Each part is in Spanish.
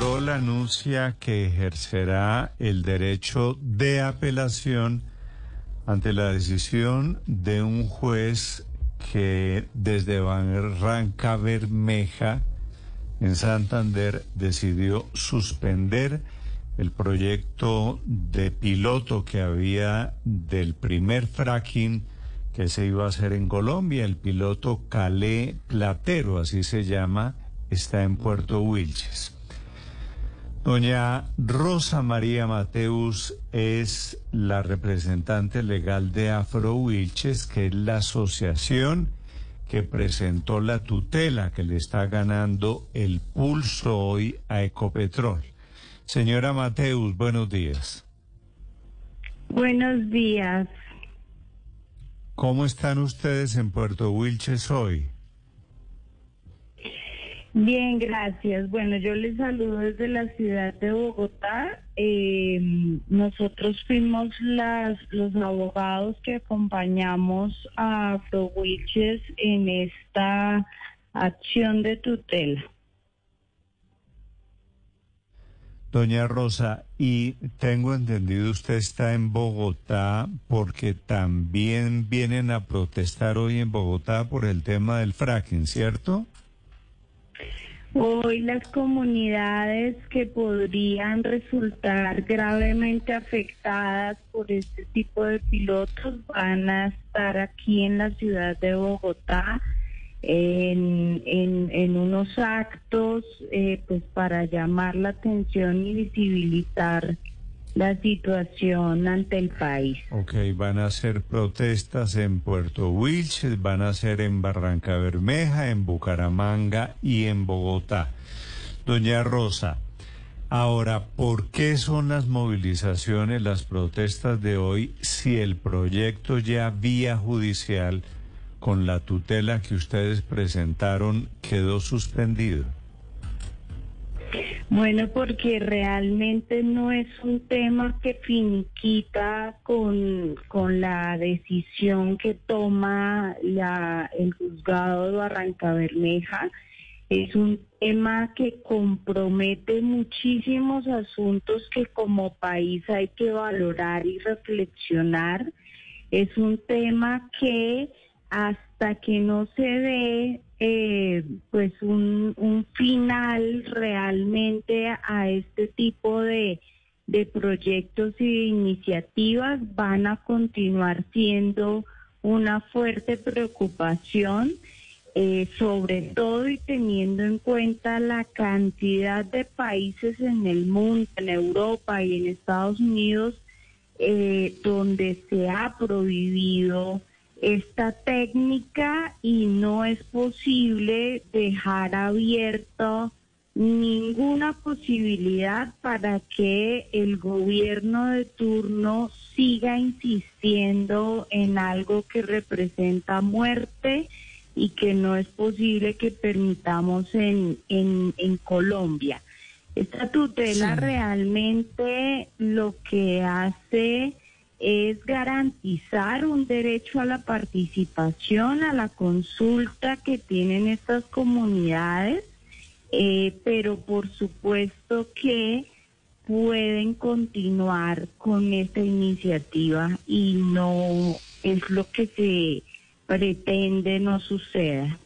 Ecopetrol anuncia que ejercerá el derecho de apelación ante la decisión de un juez que desde Barranca Bermeja en Santander decidió suspender el proyecto de piloto que había del primer fracking que se iba a hacer en Colombia, el piloto Calé Platero, así se llama, está en Puerto Wilches. Doña Rosa María Mateus es la representante legal de Afro Wilches, que es la asociación que presentó la tutela que le está ganando el pulso hoy a Ecopetrol. Señora Mateus, buenos días. Buenos días. ¿Cómo están ustedes en Puerto Wilches hoy? Bien, gracias. Bueno, yo les saludo desde la ciudad de Bogotá. Eh, nosotros fuimos las, los abogados que acompañamos a Wilches en esta acción de tutela. Doña Rosa, y tengo entendido usted está en Bogotá porque también vienen a protestar hoy en Bogotá por el tema del fracking, ¿cierto? Hoy las comunidades que podrían resultar gravemente afectadas por este tipo de pilotos van a estar aquí en la ciudad de Bogotá en, en, unos actos eh, pues para llamar la atención y visibilizar la situación ante el país. Ok, van a hacer protestas en Puerto Wilches, van a ser en Barranca Bermeja, en Bucaramanga y en Bogotá. Doña Rosa, ahora, ¿por qué son las movilizaciones, las protestas de hoy si el proyecto ya vía judicial con la tutela que ustedes presentaron quedó suspendido? Bueno, porque realmente no es un tema que finiquita con, con la decisión que toma la, el juzgado de Barranca Bermeja. Es un tema que compromete muchísimos asuntos que como país hay que valorar y reflexionar. Es un tema que hasta que no se dé eh, pues un, un, final realmente a este tipo de, de proyectos de iniciativas. Van a continuar siendo una fuerte preocupación, eh, sobre todo y teniendo en cuenta la cantidad de países en el mundo, en Europa y en Estados Unidos, eh, donde se ha prohibido esta técnica y no es posible dejar abierto ninguna posibilidad para que el gobierno de turno siga insistiendo en algo que representa muerte y que no es posible que permitamos en, en, en Colombia. Esta tutela realmente lo que hace es garantizar un derecho a la participación, a la consulta que tienen estas comunidades, eh, pero por supuesto que pueden continuar con esta iniciativa y no es lo que se pretende no suceda.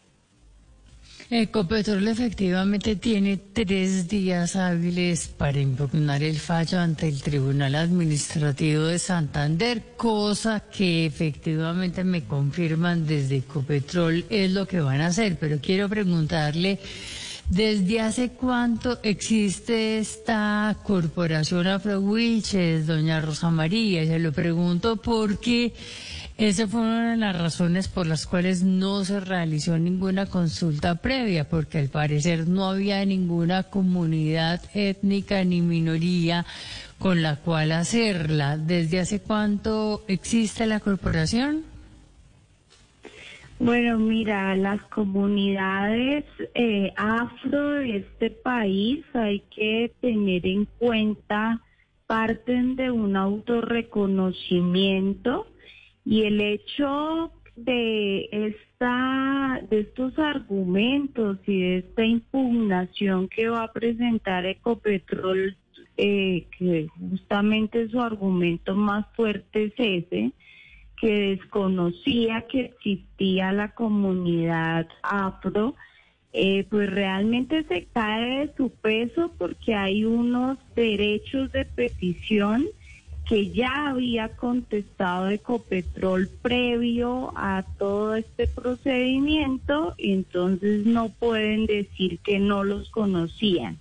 Ecopetrol efectivamente tiene tres días hábiles para impugnar el fallo ante el Tribunal Administrativo de Santander, cosa que efectivamente me confirman desde Ecopetrol es lo que van a hacer. Pero quiero preguntarle, ¿desde hace cuánto existe esta corporación Afrowiches, doña Rosa María? Se lo pregunto porque... Esa fue una de las razones por las cuales no se realizó ninguna consulta previa, porque al parecer no había ninguna comunidad étnica ni minoría con la cual hacerla. ¿Desde hace cuánto existe la corporación? Bueno, mira, las comunidades eh, afro de este país hay que tener en cuenta, parten de un autorreconocimiento y el hecho de esta de estos argumentos y de esta impugnación que va a presentar Ecopetrol, eh, que justamente su argumento más fuerte es ese, que desconocía que existía la comunidad afro, eh, pues realmente se cae de su peso porque hay unos derechos de petición que ya había contestado Ecopetrol previo a todo este procedimiento, entonces no pueden decir que no los conocían.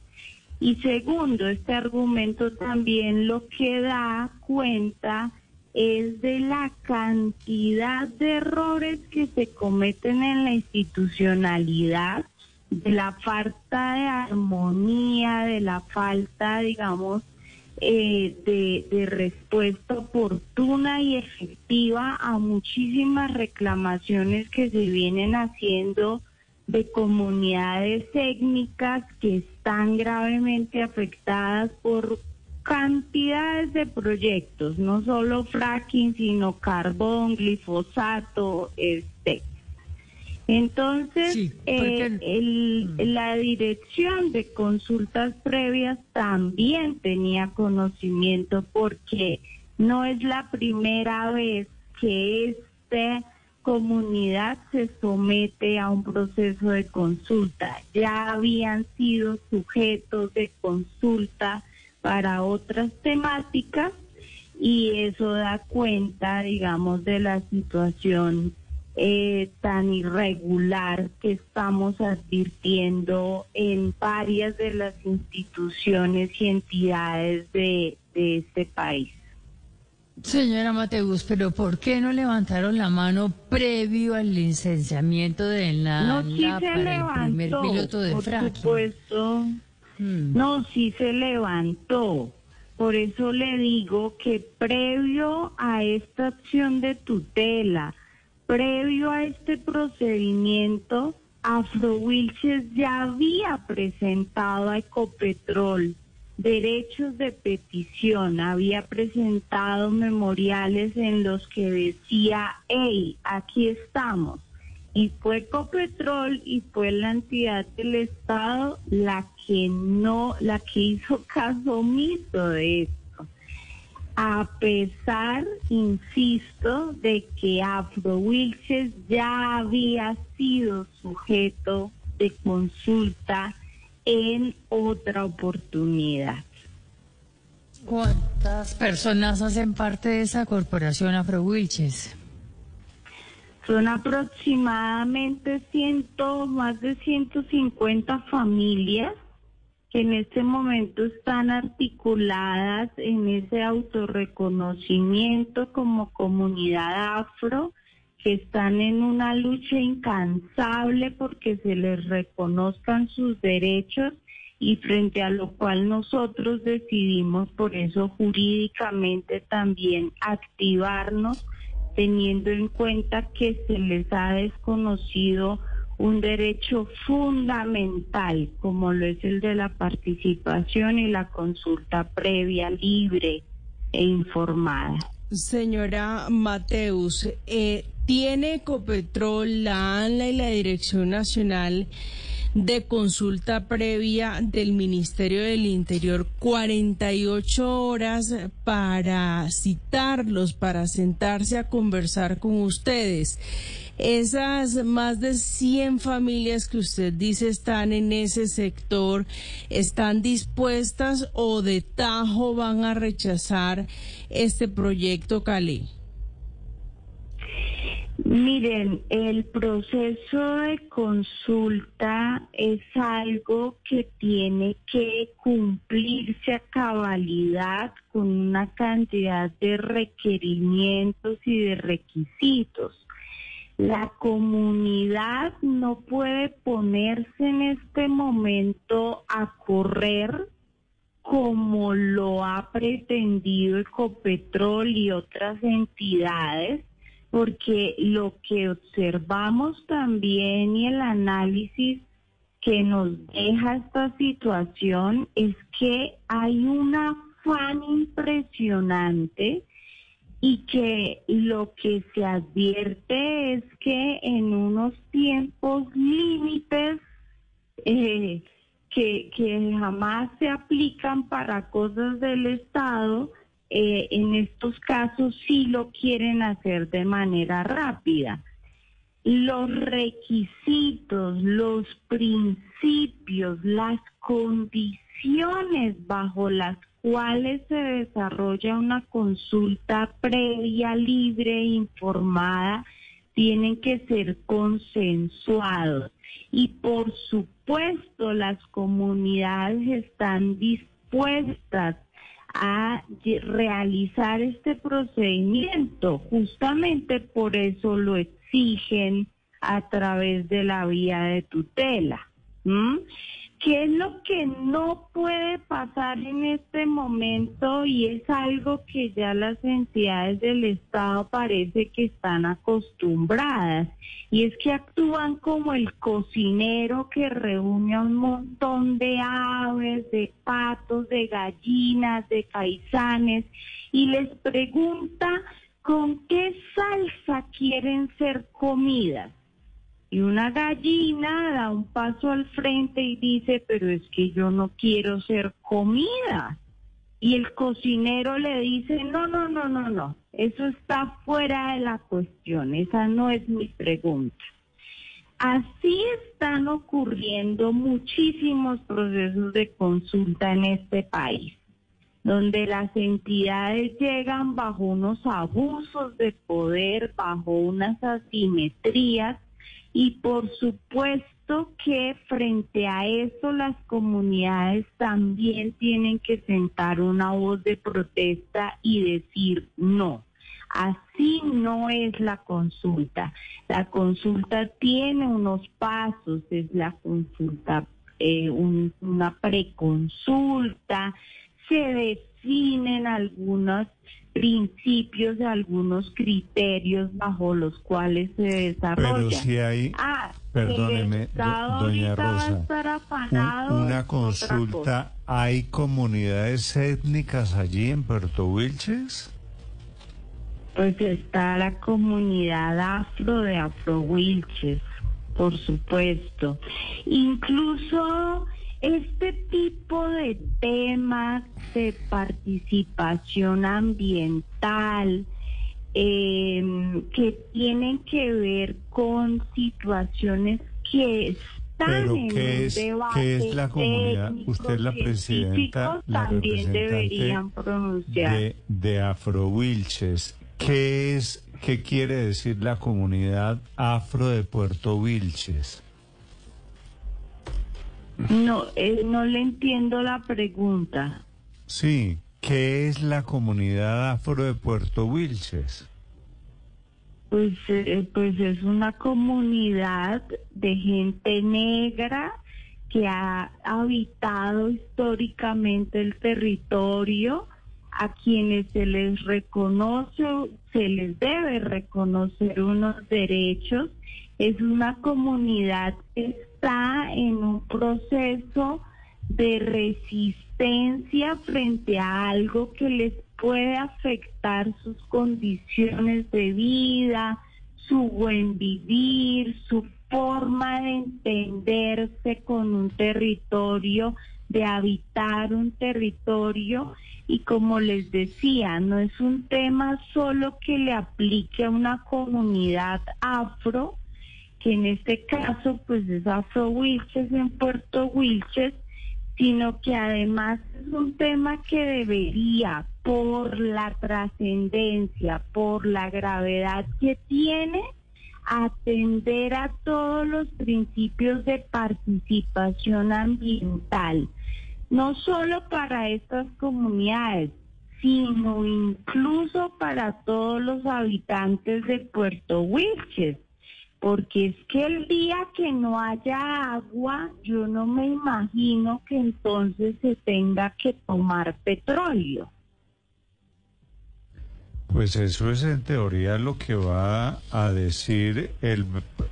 Y segundo, este argumento también lo que da cuenta es de la cantidad de errores que se cometen en la institucionalidad, de la falta de armonía, de la falta, digamos, eh, de, respuesta oportuna y efectiva a muchísimas reclamaciones que se vienen haciendo de comunidades étnicas que están gravemente afectadas por cantidades de proyectos, no solo fracking, sino carbón, glifosato, este, entonces, eh, mm. la dirección de consultas previas también tenía conocimiento porque no es la primera vez que esta comunidad se somete a un proceso de consulta. Ya habían sido sujetos de consulta para otras temáticas y eso da cuenta, digamos, de la situación eh, tan irregular que estamos advirtiendo en varias de las instituciones y entidades de, este país. Señora Mateus, pero ¿por qué no levantaron la mano previo al licenciamiento de la no, sí se levantó, el primer piloto de por supuesto. Hmm. No, sí se levantó. Por eso le digo que previo a esta acción de tutela, Previo a este procedimiento, Afro Wilches ya había presentado a Ecopetrol derechos de petición, había presentado memoriales en los que decía, hey, aquí estamos. Y fue Ecopetrol y fue la entidad del Estado la que no, la que hizo caso omiso de esto a pesar, insisto, de que Afro Wilches ya había sido sujeto de consulta en otra oportunidad. ¿Cuántas personas hacen parte de esa corporación Afro Wilches? Son aproximadamente ciento, más de 150 familias que en este momento están articuladas en ese autorreconocimiento como comunidad afro, que están en una lucha incansable porque se les reconozcan sus derechos y frente a lo cual nosotros decidimos por eso jurídicamente también activarnos teniendo en cuenta que se les ha desconocido un derecho fundamental como lo es el de la participación y la consulta previa, libre e informada. Señora Mateus, eh, ¿tiene Ecopetrol, la ANLA y la Dirección Nacional de Consulta Previa del Ministerio del Interior 48 horas para citarlos, para sentarse a conversar con ustedes? Esas más de 100 familias que usted dice están en ese sector, ¿están dispuestas o de tajo van a rechazar este proyecto Cali? Miren, el proceso de consulta es algo que tiene que cumplirse a cabalidad con una cantidad de requerimientos y de requisitos. La comunidad no puede ponerse en este momento a correr como lo ha pretendido Ecopetrol y otras entidades, porque lo que observamos también y el análisis que nos deja esta situación es que hay un afán impresionante y que lo que se advierte es que en unos tiempos límites eh, que, que jamás se aplican para cosas del Estado, eh, en estos casos sí lo quieren hacer de manera rápida. Los requisitos, los principios, las condiciones bajo las cuales se desarrolla una consulta previa, libre informada, tienen que ser consensuados. Y por supuesto las comunidades están dispuestas a realizar este procedimiento. Justamente por eso lo exigen a través de la vía de tutela. ¿Qué es lo que no puede pasar en este momento? Y es algo que ya las entidades del Estado parece que están acostumbradas. Y es que actúan como el cocinero que reúne a un montón de aves, de patos, de gallinas, de caizanes y les pregunta con qué salsa quieren ser comidas y una gallina da un paso al frente y dice, pero es que yo no quiero ser comida. Y el cocinero le dice, no, no, no, no, no, eso está fuera de la cuestión, esa no es mi pregunta. Así están ocurriendo muchísimos procesos de consulta en este país, donde las entidades llegan bajo unos abusos de poder, bajo unas asimetrías y por supuesto que frente a eso las comunidades también tienen que sentar una voz de protesta y decir no. Así no es la consulta. La consulta tiene unos pasos, es la consulta, eh, una preconsulta, se definen algunas principios, algunos criterios bajo los cuales se desarrolla. Pero si hay, ah, perdóneme, doña Rosa, una consulta, ¿hay comunidades étnicas allí en Puerto Wilches? Pues está la comunidad afro de Afro Wilches, por supuesto. Incluso este tipo de temas de participación ambiental em, que tienen que ver con situaciones que están en ¿qué es, debate ¿qué es la comunidad? Usted la presidenta, la también deberían pronunciar. De, de Afro Wilches. ¿Qué es, qué quiere decir la comunidad afro de Puerto Wilches? No, eh, no le entiendo la pregunta. Sí, ¿qué es la comunidad afro de Puerto Wilches? Pues, eh, pues es una comunidad de gente negra que ha habitado históricamente el territorio, a quienes se les reconoce, se les debe reconocer unos derechos. Es una comunidad que está en un proceso de resistencia frente a algo que les puede afectar sus condiciones de vida, su buen vivir, su forma de entenderse con un territorio, de habitar un territorio. Y como les decía, no es un tema solo que le aplique a una comunidad afro, que en este caso pues es Afro Wilches en Puerto Wilches, sino que además es un tema que debería, por la trascendencia, por la gravedad que tiene, atender a todos los principios de participación ambiental, no solo para estas comunidades, sino incluso para todos los habitantes de Puerto Wilches porque es que el día que no haya agua, yo no me imagino que entonces se tenga que tomar petróleo. Pues eso es en teoría lo que va a decir el,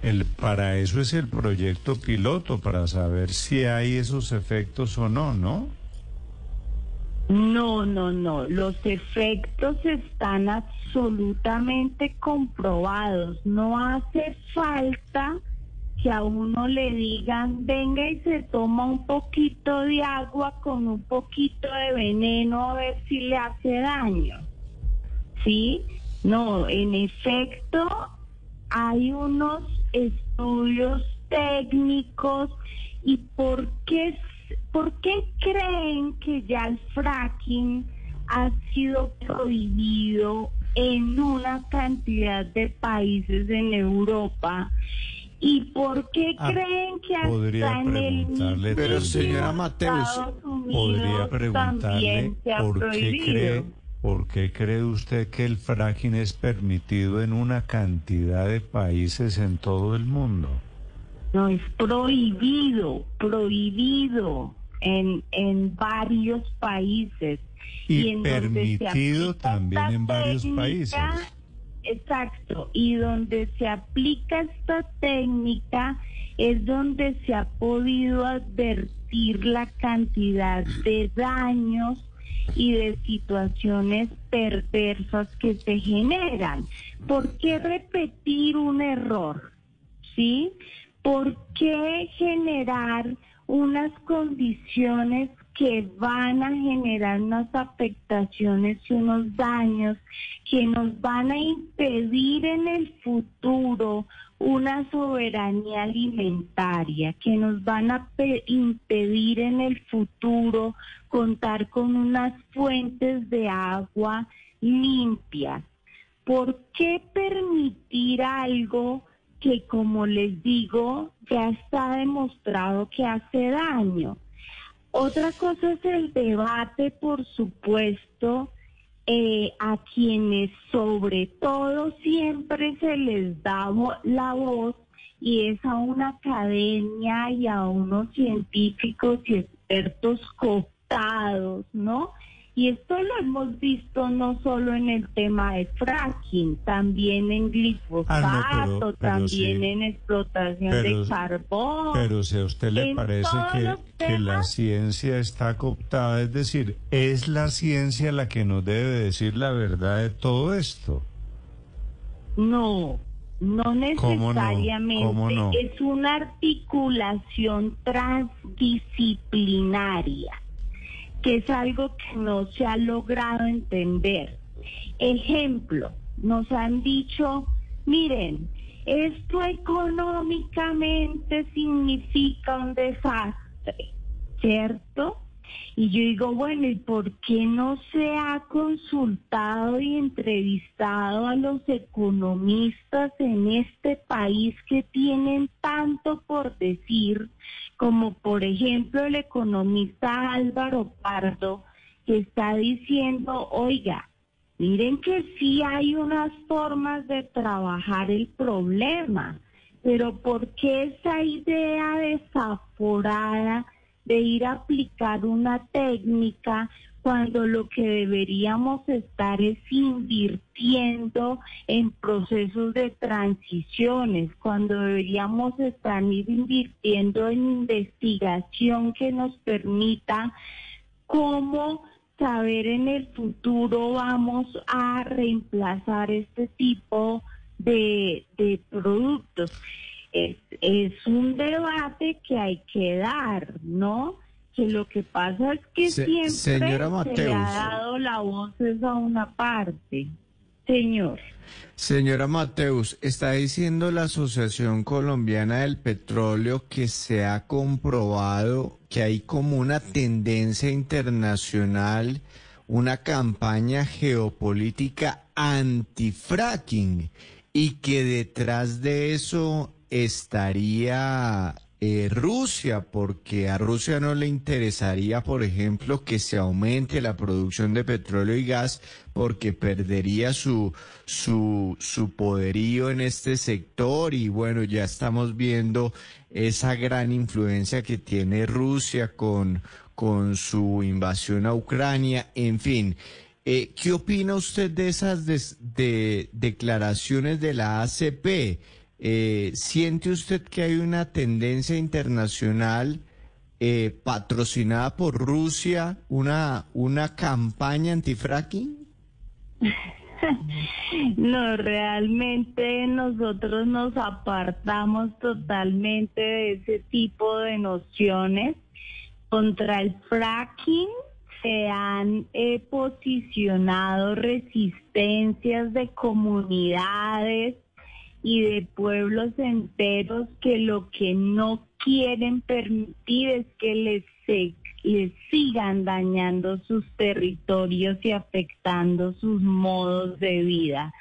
el para eso es el proyecto piloto para saber si hay esos efectos o no, ¿no? No, no, no. Los efectos están absolutamente comprobados. No hace falta que a uno le digan, venga y se toma un poquito de agua con un poquito de veneno a ver si le hace daño. ¿Sí? No, en efecto, hay unos estudios técnicos y por qué, por qué creen que ya el fracking ha sido prohibido en una cantidad de países en Europa ¿Y por qué Ah, creen que podría hasta en el Pero, señora Mateus, Estados Unidos Podría preguntarle qué cree, por qué cree usted que el fracking es permitido en una cantidad de países en todo el mundo. No, es prohibido, prohibido en, en varios países. Y se permitido también en varios técnica, países. Exacto, y donde se aplica esta técnica es donde se ha podido advertir la cantidad de daños y de situaciones perversas que se generan. ¿Por qué repetir un error? ¿Sí? ¿Por qué generar unas condiciones que van a generar unas afectaciones y unos daños que nos van a impedir en el futuro una soberanía alimentaria, que nos van a pe- impedir en el futuro contar con unas fuentes de agua limpias. ¿Por qué permitir algo que, como les digo, ya está demostrado que hace daño? Otra cosa es el debate, por supuesto, eh, a quienes sobre todo siempre se les da la voz y es a una academia y a unos científicos y expertos cooptados, ¿no? Y esto lo hemos visto no solo en el tema de fracking, también en glifosato, Ah, no, pero- pero también sí. en explotación Pero- de carbón. Pero si a usted le parece que, que la ciencia está cooptada, es decir, es la ciencia la que nos debe decir la verdad de todo esto. No, no ¿Cómo no? necesariamente. ¿Cómo no? Es una articulación transdisciplinaria, que es algo que no se ha logrado entender. Ejemplo, nos han dicho, miren, esto económicamente significa un desastre, ¿cierto? Y yo digo, bueno, ¿y por qué no se ha consultado y entrevistado a los economistas en este país que tienen tanto por decir, como por ejemplo el economista Álvaro Pardo, que está diciendo, oiga, miren que sí hay unas formas de trabajar el problema, pero ¿por qué esa idea desaforada de ir a aplicar una técnica cuando lo que deberíamos estar es invirtiendo en procesos de transiciones, cuando deberíamos estar invirtiendo en investigación que nos permita cómo saber en el futuro vamos a reemplazar este tipo de, de productos. Es, es un debate que hay que dar, ¿no? Que lo que pasa es que Se- siempre señora se le ha dado la voz es a una parte. Señor. Señora Mateus, está diciendo la Asociación Colombiana del Petróleo que se ha comprobado que hay como una tendencia internacional, una campaña geopolítica anti-fracking y que detrás de eso estaría eh, Rusia, porque a Rusia no le interesaría, por ejemplo, que se aumente la producción de petróleo y gas, porque perdería su, su, su poderío en este sector y bueno, ya estamos viendo esa gran influencia que tiene Rusia con, con su invasión a Ucrania, en fin. Eh, ¿Qué opina usted de esas de declaraciones de la ACP? Eh, ¿Siente usted que hay una tendencia internacional eh, patrocinada por Rusia, una, una campaña antifracking? No, realmente nosotros nos apartamos totalmente de ese tipo de nociones. Contra el fracking se han eh, posicionado resistencias de comunidades y de pueblos enteros que lo que no quieren permitir es que les, les sigan dañando sus territorios y afectando sus modos de vida.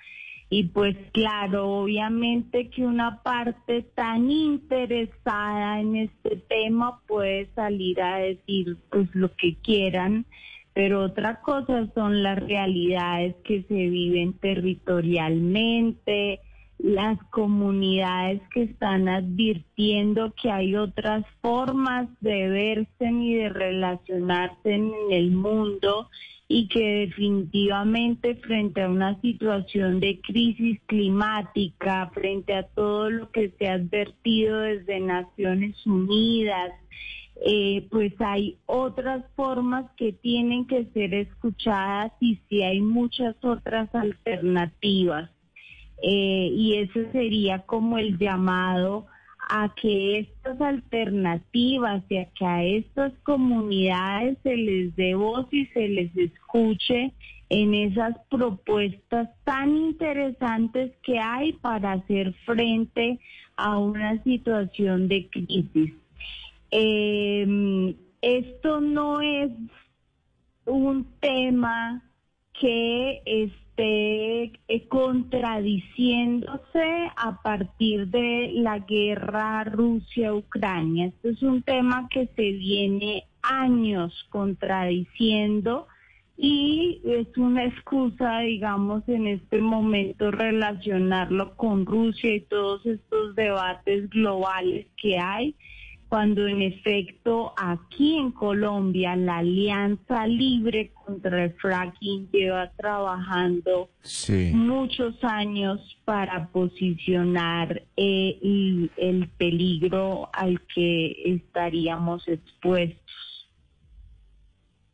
Y pues claro, obviamente que una parte tan interesada en este tema puede salir a decir pues lo que quieran, pero otra cosa son las realidades que se viven territorialmente, las comunidades que están advirtiendo que hay otras formas de verse y de relacionarse en el mundo y que definitivamente frente a una situación de crisis climática, frente a todo lo que se ha advertido desde Naciones Unidas, eh, pues hay otras formas que tienen que ser escuchadas y sí hay muchas otras alternativas. Eh, y ese sería como el llamado a que estas alternativas y a que a estas comunidades se les dé voz y se les escuche en esas propuestas tan interesantes que hay para hacer frente a una situación de crisis. Em, esto no es un tema que esté eh, contradiciéndose a partir de la guerra Rusia-Ucrania. Esto es un tema que se viene años contradiciendo y es una excusa, digamos, en este momento relacionarlo con Rusia y todos estos debates globales que hay cuando en efecto aquí en Colombia la Alianza Libre contra el Fracking lleva trabajando muchos años para posicionar eh, el peligro al que estaríamos expuestos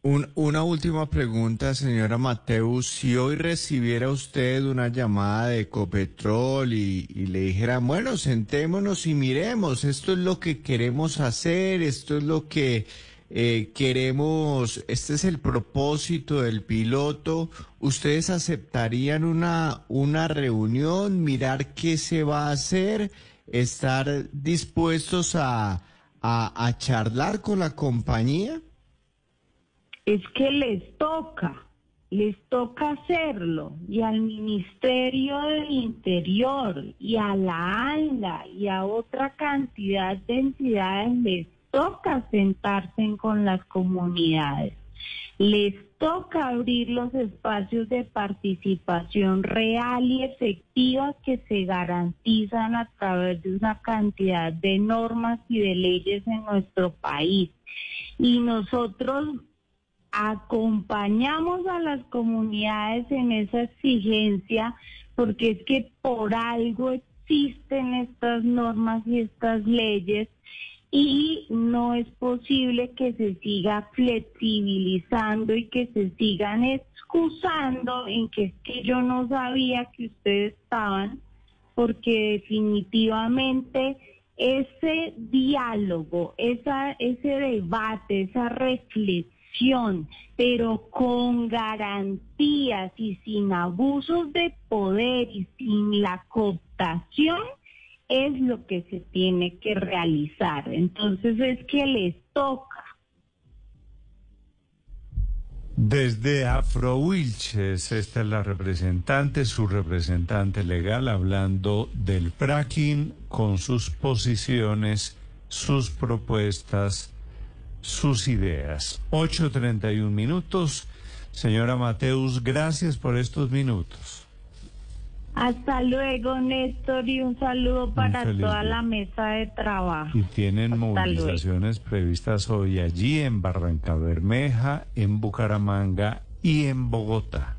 una última pregunta, señora Mateus. Si hoy recibiera usted una llamada de Ecopetrol y, le dijera, bueno, sentémonos y miremos, esto es lo que queremos hacer, esto es lo que eh, queremos, este es el propósito del piloto, ¿ustedes aceptarían una, una reunión, mirar qué se va a hacer, estar dispuestos a, a charlar con la compañía? Es que les toca, les toca hacerlo y al Ministerio del Interior y a la ANLA y a otra cantidad de entidades les toca sentarse con las comunidades. Les toca abrir los espacios de participación real y efectiva que se garantizan a través de una cantidad de normas y de leyes en nuestro país. Y nosotros acompañamos a las comunidades en esa exigencia porque es que por algo existen estas normas y estas leyes y no es posible que se siga flexibilizando y que se sigan excusando en que es que yo no sabía que ustedes estaban porque definitivamente ese diálogo, ese debate, esa reflexión pero con garantías y sin abusos de poder y sin la cooptación, es lo que se tiene que realizar. Entonces es que les toca. Desde Afro Wilches, esta es la representante, su representante legal, hablando del fracking con sus posiciones, sus propuestas sus ideas. 8.31 minutos. Señora Mateus, gracias por estos minutos. Hasta luego, Néstor, y un saludo para toda la mesa de trabajo. Y tienen movilizaciones previstas hoy allí en Barranca Bermeja, en Bucaramanga y en Bogotá.